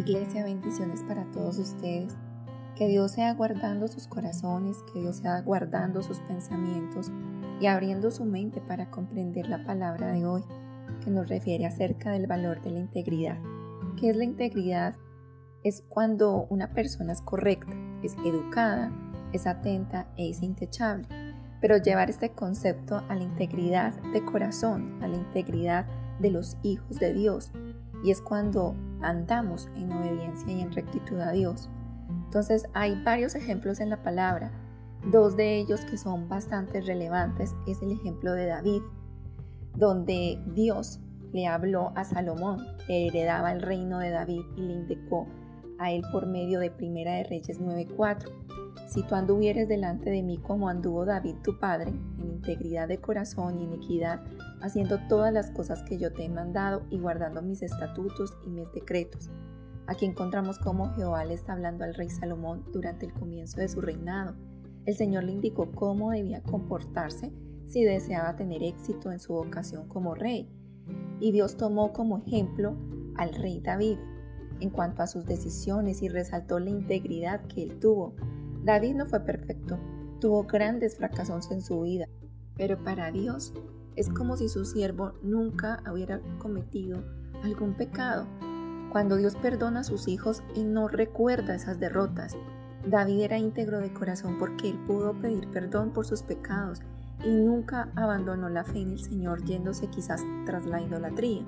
Iglesia, bendiciones para todos ustedes. Que Dios sea guardando sus corazones, que Dios sea guardando sus pensamientos y abriendo su mente para comprender la palabra de hoy, que nos refiere acerca del valor de la integridad. ¿Qué es la integridad? Es cuando una persona es correcta, es educada, es atenta e es intachable. Pero llevar este concepto a la integridad de corazón, a la integridad de los hijos de Dios, y es cuando andamos en obediencia y en rectitud a Dios. Entonces hay varios ejemplos en la palabra. Dos de ellos que son bastante relevantes es el ejemplo de David, donde Dios le habló a Salomón, que heredaba el reino de David y le indicó a él por medio de Primera de Reyes 9:4. Si tú anduvieres delante de mí como anduvo David tu padre, en integridad de corazón y en equidad, haciendo todas las cosas que yo te he mandado y guardando mis estatutos y mis decretos. Aquí encontramos cómo Jehová le está hablando al rey Salomón durante el comienzo de su reinado. El Señor le indicó cómo debía comportarse si deseaba tener éxito en su vocación como rey. Y Dios tomó como ejemplo al rey David en cuanto a sus decisiones y resaltó la integridad que él tuvo. David no fue perfecto, tuvo grandes fracasos en su vida, pero para Dios es como si su siervo nunca hubiera cometido algún pecado. Cuando Dios perdona a sus hijos, Él no recuerda esas derrotas. David era íntegro de corazón porque él pudo pedir perdón por sus pecados y nunca abandonó la fe en el Señor yéndose quizás tras la idolatría.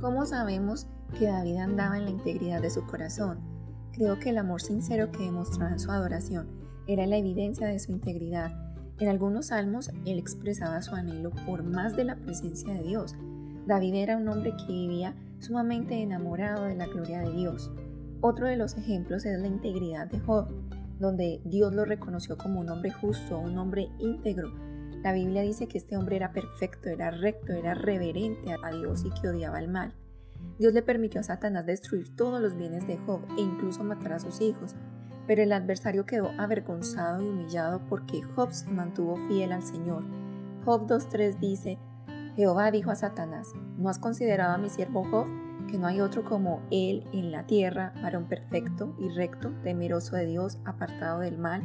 ¿Cómo sabemos que David andaba en la integridad de su corazón? Creo que el amor sincero que demostraba en su adoración era la evidencia de su integridad en algunos salmos él expresaba su anhelo por más de la presencia de Dios. David era un hombre que vivía sumamente enamorado de la gloria de Dios. Otro de los ejemplos es la integridad de Job, donde Dios lo reconoció como un hombre justo, un hombre íntegro. La Biblia dice que este hombre era perfecto, era recto, era reverente a Dios y que odiaba el mal. Dios le permitió a Satanás destruir todos los bienes de Job e incluso matar a sus hijos. Pero el adversario quedó avergonzado y humillado porque Job se mantuvo fiel al Señor. Job 2.3 dice, Jehová dijo a Satanás, ¿no has considerado a mi siervo Job, que no hay otro como él en la tierra, varón perfecto y recto, temeroso de Dios, apartado del mal,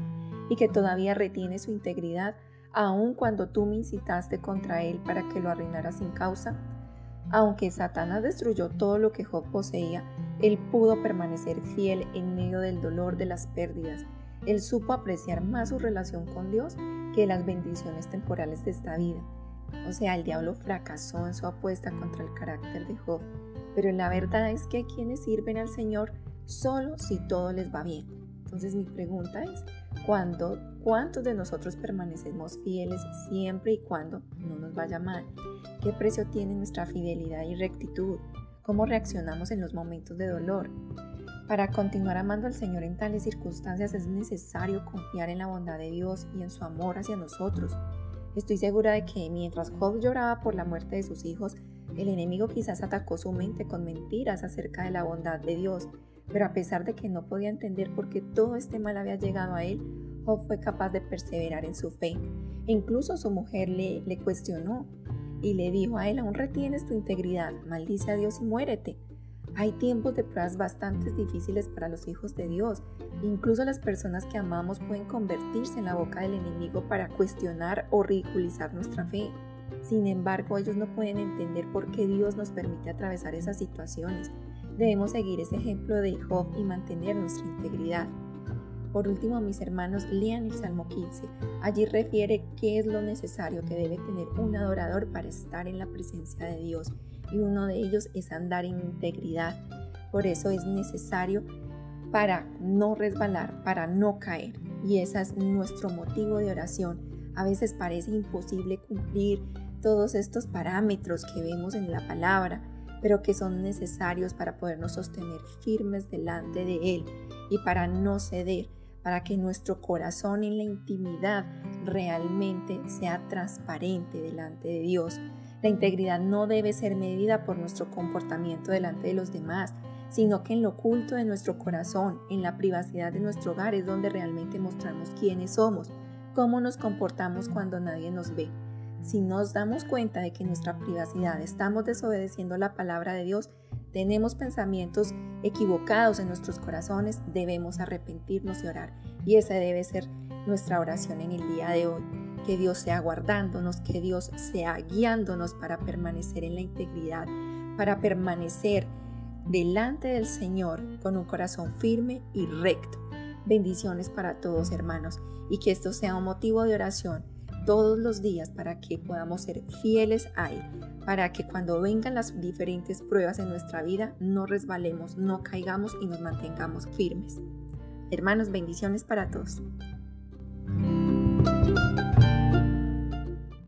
y que todavía retiene su integridad, aun cuando tú me incitaste contra él para que lo arruinara sin causa? Aunque Satanás destruyó todo lo que Job poseía, él pudo permanecer fiel en medio del dolor de las pérdidas. Él supo apreciar más su relación con Dios que las bendiciones temporales de esta vida. O sea, el diablo fracasó en su apuesta contra el carácter de Job. Pero la verdad es que quienes sirven al Señor solo si todo les va bien. Entonces mi pregunta es, ¿cuándo, ¿cuántos de nosotros permanecemos fieles siempre y cuando no nos vaya mal? ¿Qué precio tiene nuestra fidelidad y rectitud? ¿Cómo reaccionamos en los momentos de dolor? Para continuar amando al Señor en tales circunstancias es necesario confiar en la bondad de Dios y en su amor hacia nosotros. Estoy segura de que mientras Job lloraba por la muerte de sus hijos, el enemigo quizás atacó su mente con mentiras acerca de la bondad de Dios pero a pesar de que no podía entender por qué todo este mal había llegado a él, Job fue capaz de perseverar en su fe. E incluso su mujer le, le cuestionó y le dijo a él, aún retienes tu integridad, maldice a Dios y muérete. Hay tiempos de pruebas bastante difíciles para los hijos de Dios. Incluso las personas que amamos pueden convertirse en la boca del enemigo para cuestionar o ridiculizar nuestra fe. Sin embargo, ellos no pueden entender por qué Dios nos permite atravesar esas situaciones Debemos seguir ese ejemplo de Job y mantener nuestra integridad. Por último, mis hermanos, lean el Salmo 15. Allí refiere qué es lo necesario que debe tener un adorador para estar en la presencia de Dios. Y uno de ellos es andar en integridad. Por eso es necesario para no resbalar, para no caer. Y ese es nuestro motivo de oración. A veces parece imposible cumplir todos estos parámetros que vemos en la palabra, pero que son necesarios para podernos sostener firmes delante de Él y para no ceder, para que nuestro corazón en la intimidad realmente sea transparente delante de Dios. La integridad no debe ser medida por nuestro comportamiento delante de los demás, sino que en lo oculto de nuestro corazón, en la privacidad de nuestro hogar es donde realmente mostramos quiénes somos, cómo nos comportamos cuando nadie nos ve. Si nos damos cuenta de que nuestra privacidad estamos desobedeciendo la palabra de Dios, tenemos pensamientos equivocados en nuestros corazones, debemos arrepentirnos y orar. Y esa debe ser nuestra oración en el día de hoy. Que Dios sea guardándonos, que Dios sea guiándonos para permanecer en la integridad, para permanecer delante del Señor con un corazón firme y recto. Bendiciones para todos hermanos y que esto sea un motivo de oración todos los días para que podamos ser fieles a Él, para que cuando vengan las diferentes pruebas en nuestra vida no resbalemos, no caigamos y nos mantengamos firmes. Hermanos, bendiciones para todos.